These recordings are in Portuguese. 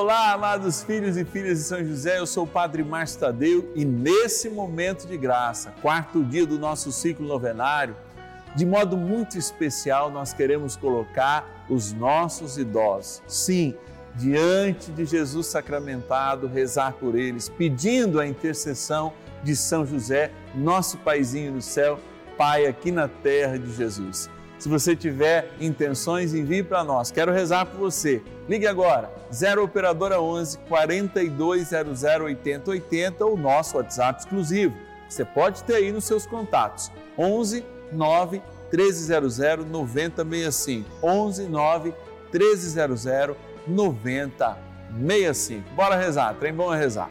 Olá, amados filhos e filhas de São José, eu sou o Padre Márcio Tadeu e nesse momento de graça, quarto dia do nosso ciclo novenário, de modo muito especial nós queremos colocar os nossos idosos. Sim, diante de Jesus sacramentado, rezar por eles, pedindo a intercessão de São José, nosso paizinho no céu, Pai aqui na terra de Jesus. Se você tiver intenções, envie para nós. Quero rezar por você. Ligue agora, 0 Operadora 11 4200 8080 ou nosso WhatsApp exclusivo. Você pode ter aí nos seus contatos. 11 9 1300 9065. 11 9 1300 9065. Bora rezar, trem bom é rezar.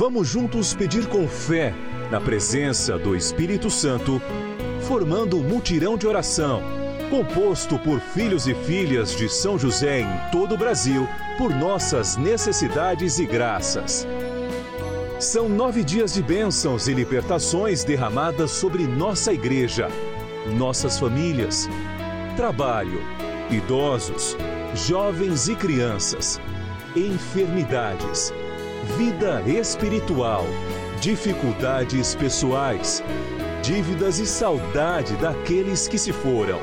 Vamos juntos pedir com fé, na presença do Espírito Santo, formando um mutirão de oração, composto por filhos e filhas de São José em todo o Brasil, por nossas necessidades e graças. São nove dias de bênçãos e libertações derramadas sobre nossa igreja, nossas famílias, trabalho, idosos, jovens e crianças, enfermidades, vida espiritual, dificuldades pessoais, dívidas e saudade daqueles que se foram.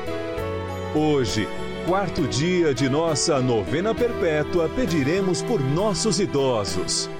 Hoje, quarto dia de nossa novena perpétua, pediremos por nossos idosos.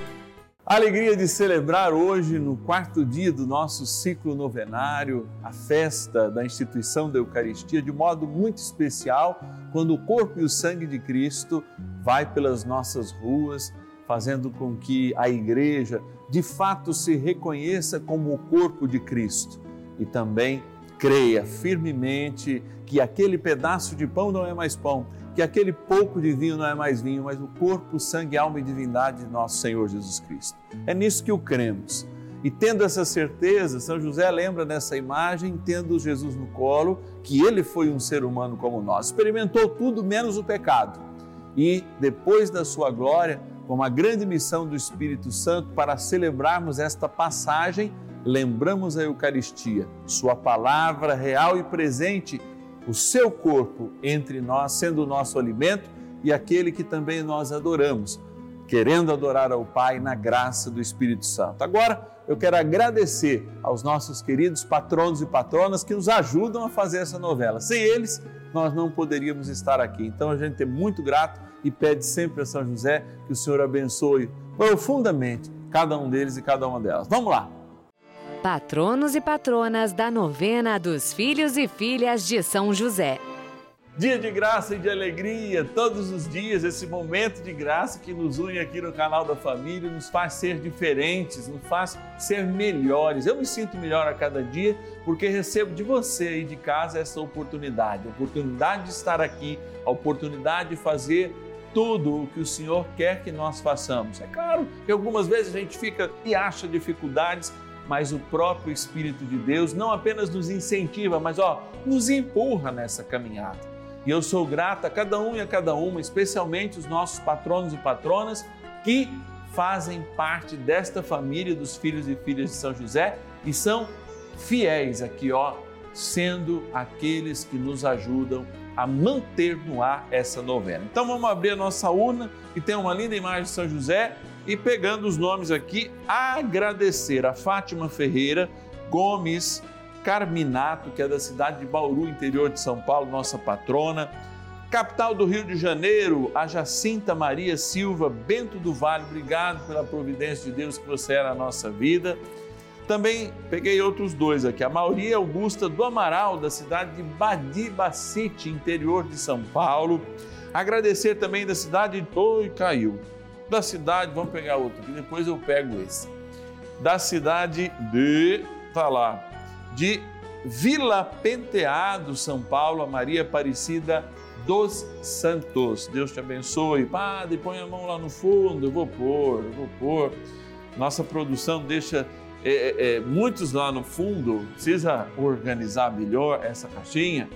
Alegria de celebrar hoje, no quarto dia do nosso ciclo novenário, a festa da instituição da Eucaristia, de modo muito especial, quando o corpo e o sangue de Cristo vai pelas nossas ruas, fazendo com que a igreja de fato se reconheça como o corpo de Cristo. E também creia firmemente que aquele pedaço de pão não é mais pão, que aquele pouco de vinho não é mais vinho, mas o corpo, sangue, alma e divindade de nosso Senhor Jesus Cristo. É nisso que o cremos. E tendo essa certeza, São José lembra nessa imagem, tendo Jesus no colo, que ele foi um ser humano como nós, experimentou tudo menos o pecado. E depois da sua glória, com a grande missão do Espírito Santo para celebrarmos esta passagem, lembramos a Eucaristia, Sua palavra real e presente, o seu corpo entre nós, sendo o nosso alimento e aquele que também nós adoramos, querendo adorar ao Pai na graça do Espírito Santo. Agora, eu quero agradecer aos nossos queridos patronos e patronas que nos ajudam a fazer essa novela. Sem eles, nós não poderíamos estar aqui. Então, a gente é muito grato e pede sempre a São José que o Senhor abençoe profundamente cada um deles e cada uma delas. Vamos lá! Patronos e patronas da novena dos filhos e filhas de São José. Dia de graça e de alegria, todos os dias, esse momento de graça que nos une aqui no canal da família, nos faz ser diferentes, nos faz ser melhores. Eu me sinto melhor a cada dia porque recebo de você aí de casa essa oportunidade, a oportunidade de estar aqui, a oportunidade de fazer tudo o que o Senhor quer que nós façamos. É claro que algumas vezes a gente fica e acha dificuldades, mas o próprio Espírito de Deus não apenas nos incentiva, mas ó, nos empurra nessa caminhada. E eu sou grata a cada um e a cada uma, especialmente os nossos patronos e patronas que fazem parte desta família dos filhos e filhas de São José e são fiéis aqui, ó, sendo aqueles que nos ajudam a manter no ar essa novena. Então vamos abrir a nossa urna que tem uma linda imagem de São José e pegando os nomes aqui, agradecer a Fátima Ferreira Gomes Carminato, que é da cidade de Bauru, interior de São Paulo, nossa patrona. Capital do Rio de Janeiro, a Jacinta Maria Silva Bento do Vale, obrigado pela providência de Deus que você é na nossa vida. Também peguei outros dois aqui. A Maria Augusta do Amaral, da cidade de Badibacite, interior de São Paulo. Agradecer também da cidade de Oi, caiu. Da cidade, vamos pegar outro aqui, depois eu pego esse. Da cidade de, tá lá, de Vila Penteado, São Paulo, a Maria Aparecida dos Santos. Deus te abençoe. Padre, põe a mão lá no fundo, eu vou pôr, eu vou pôr. Nossa produção deixa é, é, é, muitos lá no fundo, precisa organizar melhor essa caixinha.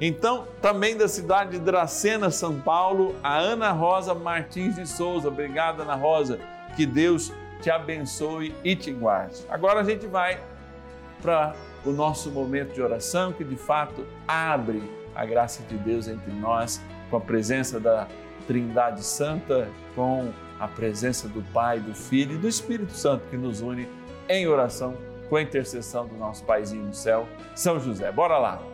Então, também da cidade de Dracena, São Paulo, a Ana Rosa Martins de Souza. Obrigada, Ana Rosa. Que Deus te abençoe e te guarde. Agora a gente vai para o nosso momento de oração, que de fato abre a graça de Deus entre nós, com a presença da Trindade Santa, com a presença do Pai, do Filho e do Espírito Santo que nos une em oração com a intercessão do nosso Paizinho no céu, São José. Bora lá!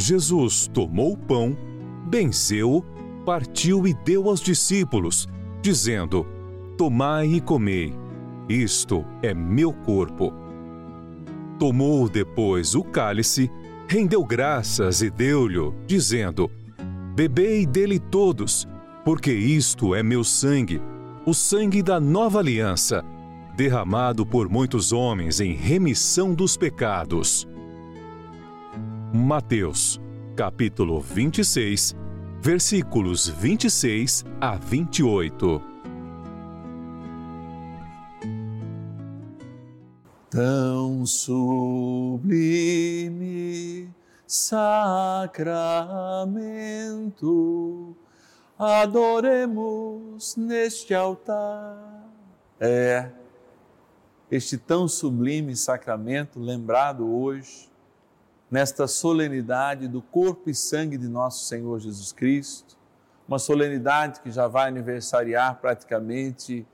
Jesus tomou o pão, benzeu-o, partiu e deu aos discípulos, dizendo: Tomai e comei, isto é meu corpo. Tomou depois o cálice, rendeu graças e deu-lhe, dizendo: Bebei dele todos, porque isto é meu sangue, o sangue da nova aliança, derramado por muitos homens em remissão dos pecados. Mateus, capítulo 26, versículos 26 a 28. Tão sublime sacramento, adoremos neste altar. É, este tão sublime sacramento lembrado hoje nesta solenidade do corpo e sangue de nosso Senhor Jesus Cristo, uma solenidade que já vai aniversariar praticamente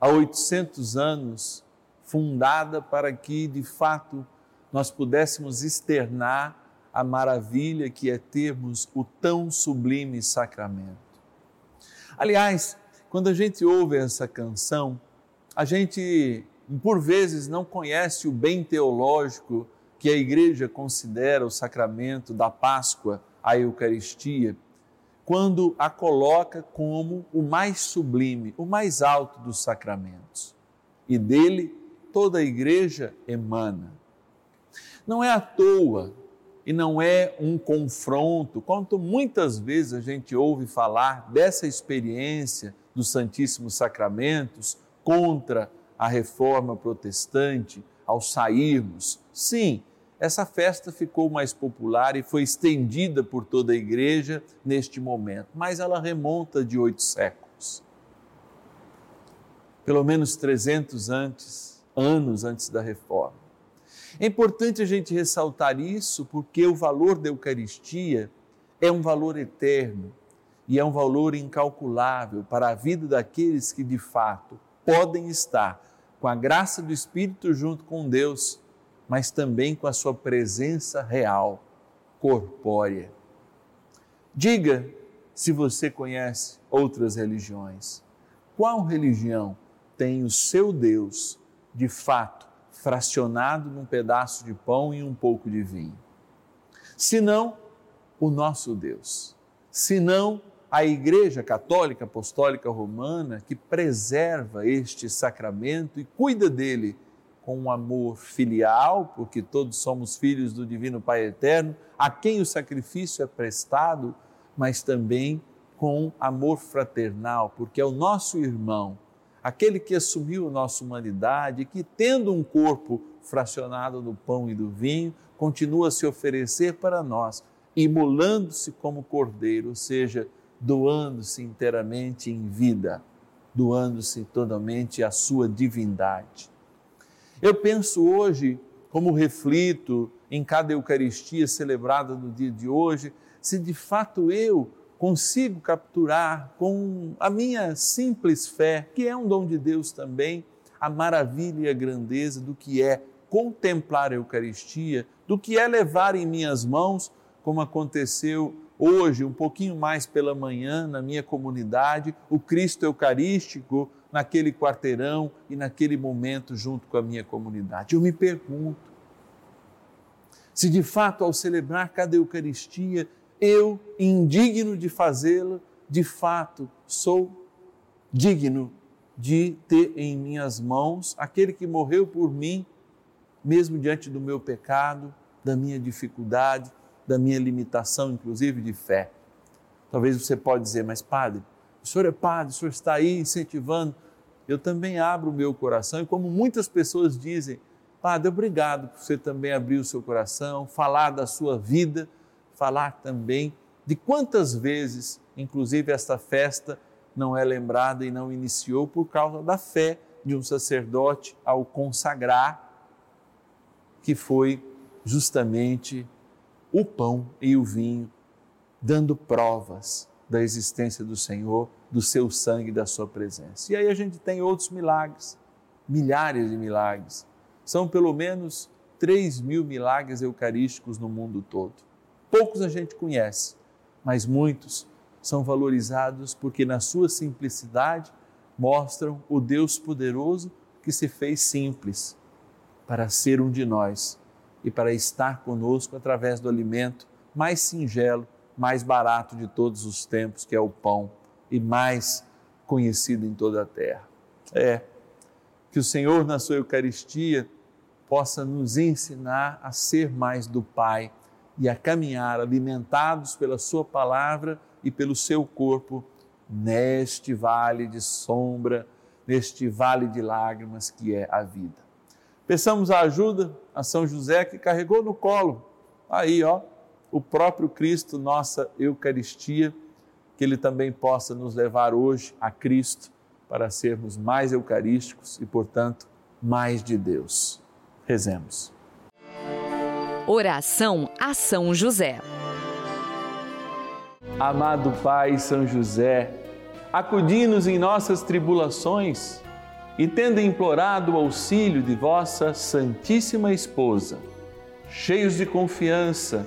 há 800 anos, fundada para que, de fato, nós pudéssemos externar a maravilha que é termos o tão sublime sacramento. Aliás, quando a gente ouve essa canção, a gente, por vezes, não conhece o bem teológico que a igreja considera o sacramento da Páscoa, a Eucaristia, quando a coloca como o mais sublime, o mais alto dos sacramentos. E dele toda a igreja emana. Não é à toa e não é um confronto, quanto muitas vezes a gente ouve falar dessa experiência dos Santíssimos Sacramentos contra a reforma protestante ao sairmos. Sim, essa festa ficou mais popular e foi estendida por toda a igreja neste momento, mas ela remonta de oito séculos. Pelo menos 300 antes, anos antes da reforma. É importante a gente ressaltar isso porque o valor da Eucaristia é um valor eterno e é um valor incalculável para a vida daqueles que de fato podem estar com a graça do Espírito junto com Deus, mas também com a sua presença real, corpórea. Diga se você conhece outras religiões. Qual religião tem o seu Deus de fato fracionado num pedaço de pão e um pouco de vinho. Senão, o nosso Deus. Senão, a Igreja Católica Apostólica Romana, que preserva este sacramento e cuida dele com um amor filial, porque todos somos filhos do Divino Pai Eterno, a quem o sacrifício é prestado, mas também com amor fraternal, porque é o nosso irmão aquele que assumiu nossa humanidade, que tendo um corpo fracionado do pão e do vinho, continua a se oferecer para nós, imolando-se como cordeiro, ou seja, doando-se inteiramente em vida, doando-se totalmente a sua divindade. Eu penso hoje, como reflito em cada Eucaristia celebrada no dia de hoje, se de fato eu consigo capturar com a minha simples fé, que é um dom de Deus também, a maravilha e a grandeza do que é contemplar a Eucaristia, do que é levar em minhas mãos, como aconteceu hoje, um pouquinho mais pela manhã, na minha comunidade, o Cristo Eucarístico naquele quarteirão e naquele momento junto com a minha comunidade. Eu me pergunto se de fato, ao celebrar cada Eucaristia, eu, indigno de fazê-lo, de fato sou digno de ter em minhas mãos aquele que morreu por mim, mesmo diante do meu pecado, da minha dificuldade, da minha limitação, inclusive de fé. Talvez você pode dizer, mas padre, o senhor é padre, o senhor está aí incentivando. Eu também abro o meu coração e como muitas pessoas dizem, padre, obrigado por você também abrir o seu coração, falar da sua vida falar também de quantas vezes, inclusive, esta festa não é lembrada e não iniciou por causa da fé de um sacerdote ao consagrar, que foi justamente o pão e o vinho, dando provas da existência do Senhor, do seu sangue da sua presença. E aí a gente tem outros milagres, milhares de milagres. São pelo menos 3 mil milagres eucarísticos no mundo todo. Poucos a gente conhece, mas muitos são valorizados porque, na sua simplicidade, mostram o Deus poderoso que se fez simples para ser um de nós e para estar conosco através do alimento mais singelo, mais barato de todos os tempos, que é o pão, e mais conhecido em toda a terra. É que o Senhor, na sua Eucaristia, possa nos ensinar a ser mais do Pai e a caminhar alimentados pela Sua palavra e pelo seu corpo neste vale de sombra, neste vale de lágrimas que é a vida. Peçamos a ajuda a São José que carregou no colo, aí ó, o próprio Cristo, nossa Eucaristia, que Ele também possa nos levar hoje a Cristo para sermos mais eucarísticos e, portanto, mais de Deus. Rezemos. Oração a São José. Amado Pai São José, acudi-nos em nossas tribulações e, tendo implorado o auxílio de vossa Santíssima Esposa, cheios de confiança,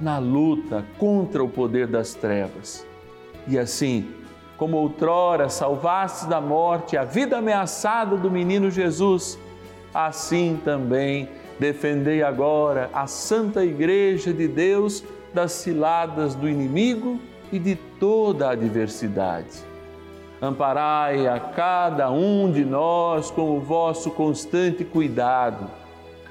na luta contra o poder das trevas. E assim, como outrora salvaste da morte a vida ameaçada do menino Jesus, assim também defendei agora a Santa Igreja de Deus das ciladas do inimigo e de toda a adversidade. Amparai a cada um de nós com o vosso constante cuidado,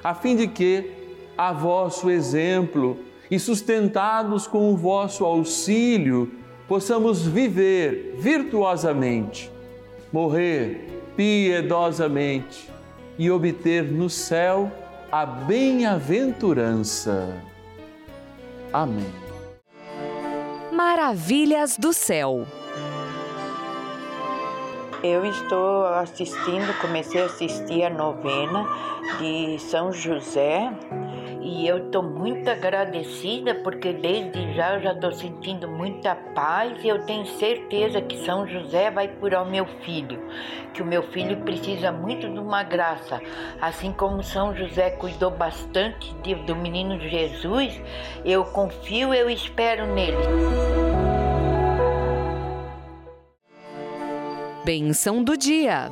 a fim de que, a vosso exemplo e sustentados com o vosso auxílio, possamos viver virtuosamente, morrer piedosamente e obter no céu a bem-aventurança. Amém. Maravilhas do céu. Eu estou assistindo, comecei a assistir a novena de São José e eu estou muito agradecida porque desde já eu já estou sentindo muita paz e eu tenho certeza que São José vai curar o meu filho, que o meu filho precisa muito de uma graça, assim como São José cuidou bastante de, do menino Jesus, eu confio, eu espero nele. Benção do dia.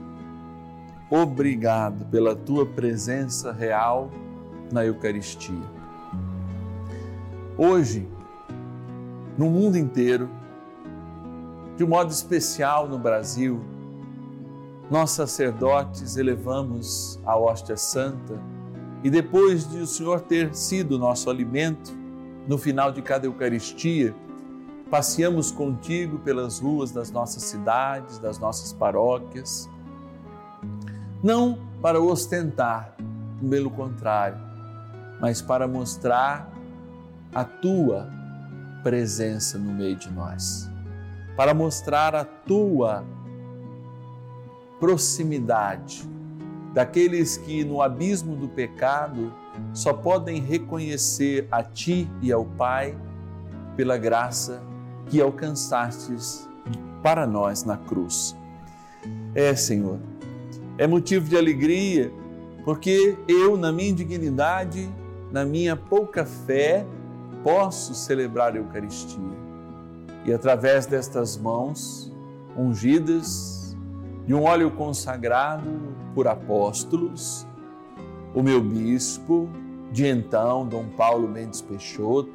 obrigado pela tua presença real na Eucaristia. Hoje, no mundo inteiro, de um modo especial no Brasil, nós sacerdotes elevamos a hóstia santa e depois de o Senhor ter sido nosso alimento, no final de cada Eucaristia, passeamos contigo pelas ruas das nossas cidades, das nossas paróquias, não para ostentar, pelo contrário, mas para mostrar a tua presença no meio de nós, para mostrar a tua proximidade daqueles que no abismo do pecado só podem reconhecer a ti e ao Pai pela graça que alcançastes para nós na cruz. É, Senhor, é motivo de alegria, porque eu, na minha indignidade, na minha pouca fé, posso celebrar a Eucaristia. E através destas mãos ungidas, de um óleo consagrado por apóstolos, o meu bispo, de então, Dom Paulo Mendes Peixoto,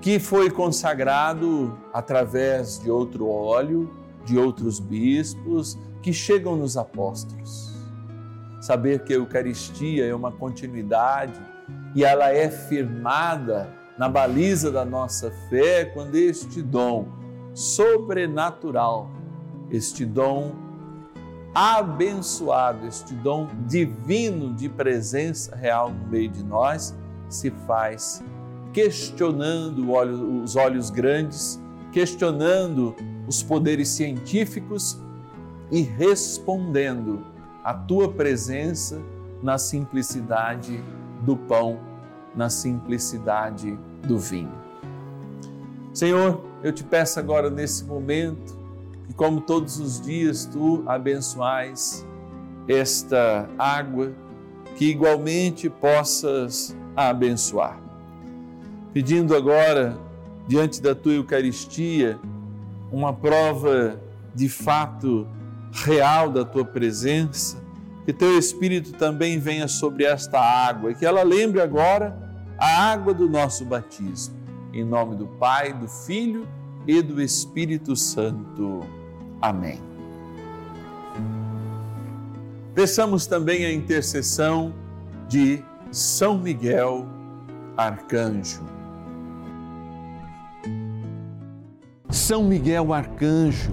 que foi consagrado através de outro óleo, de outros bispos, que chegam nos apóstolos. Saber que a Eucaristia é uma continuidade e ela é firmada na baliza da nossa fé quando este dom sobrenatural, este dom abençoado, este dom divino de presença real no meio de nós se faz questionando os olhos grandes, questionando os poderes científicos e respondendo à tua presença na simplicidade do pão, na simplicidade do vinho. Senhor, eu te peço agora nesse momento que, como todos os dias, tu abençoais esta água, que igualmente possas abençoar. pedindo agora, diante da tua Eucaristia, uma prova de fato real da tua presença, que teu Espírito também venha sobre esta água e que ela lembre agora a água do nosso batismo. Em nome do Pai, do Filho e do Espírito Santo. Amém. Peçamos também a intercessão de São Miguel, arcanjo. São Miguel, arcanjo,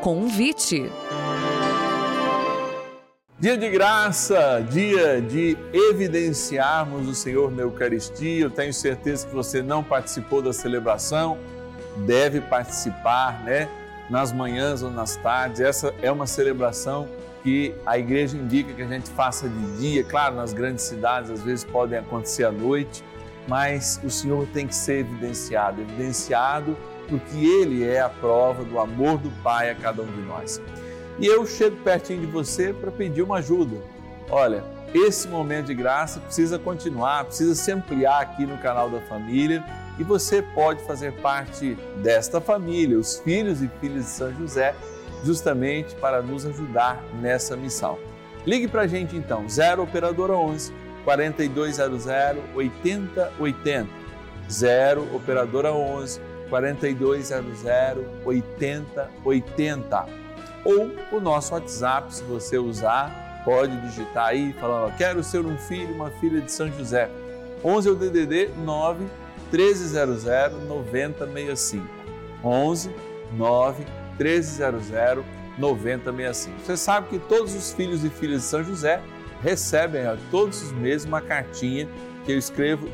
Convite. Dia de graça, dia de evidenciarmos o Senhor na Eucaristia. Eu tenho certeza que você não participou da celebração, deve participar, né? Nas manhãs ou nas tardes. Essa é uma celebração que a igreja indica que a gente faça de dia. Claro, nas grandes cidades às vezes podem acontecer à noite, mas o Senhor tem que ser evidenciado evidenciado porque Ele é a prova do amor do Pai a cada um de nós. E eu chego pertinho de você para pedir uma ajuda. Olha, esse momento de graça precisa continuar, precisa se ampliar aqui no canal da família e você pode fazer parte desta família, os filhos e filhas de São José, justamente para nos ajudar nessa missão. Ligue para a gente então, 0 Operadora 11 4200 8080. 0 Operadora 11 4200 8080 ou o nosso WhatsApp, se você usar, pode digitar aí, falando, quero ser um filho, uma filha de São José. 11 é o DDD 9 1300 9065. 11 9 1300 9065. Você sabe que todos os filhos e filhas de São José recebem ó, todos os meses uma cartinha que eu escrevo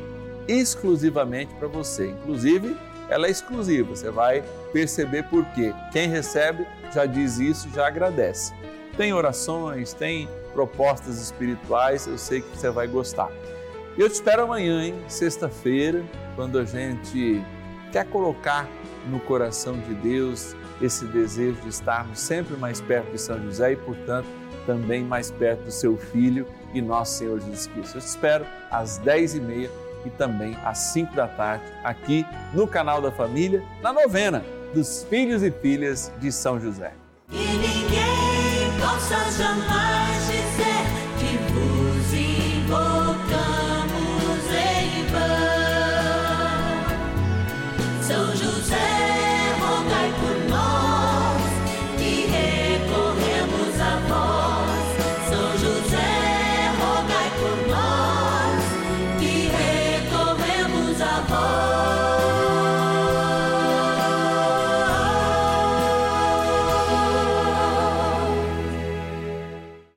exclusivamente para você. Inclusive, ela é exclusiva, você vai perceber por quê. Quem recebe já diz isso, já agradece. Tem orações, tem propostas espirituais, eu sei que você vai gostar. Eu te espero amanhã, hein? Sexta-feira, quando a gente quer colocar no coração de Deus esse desejo de estarmos sempre mais perto de São José e, portanto, também mais perto do seu Filho e nosso Senhor Jesus Cristo. Eu te espero às 10h30 e também às 5 da tarde, aqui no canal da Família, na novena dos filhos e filhas de São José. E ninguém possa jamais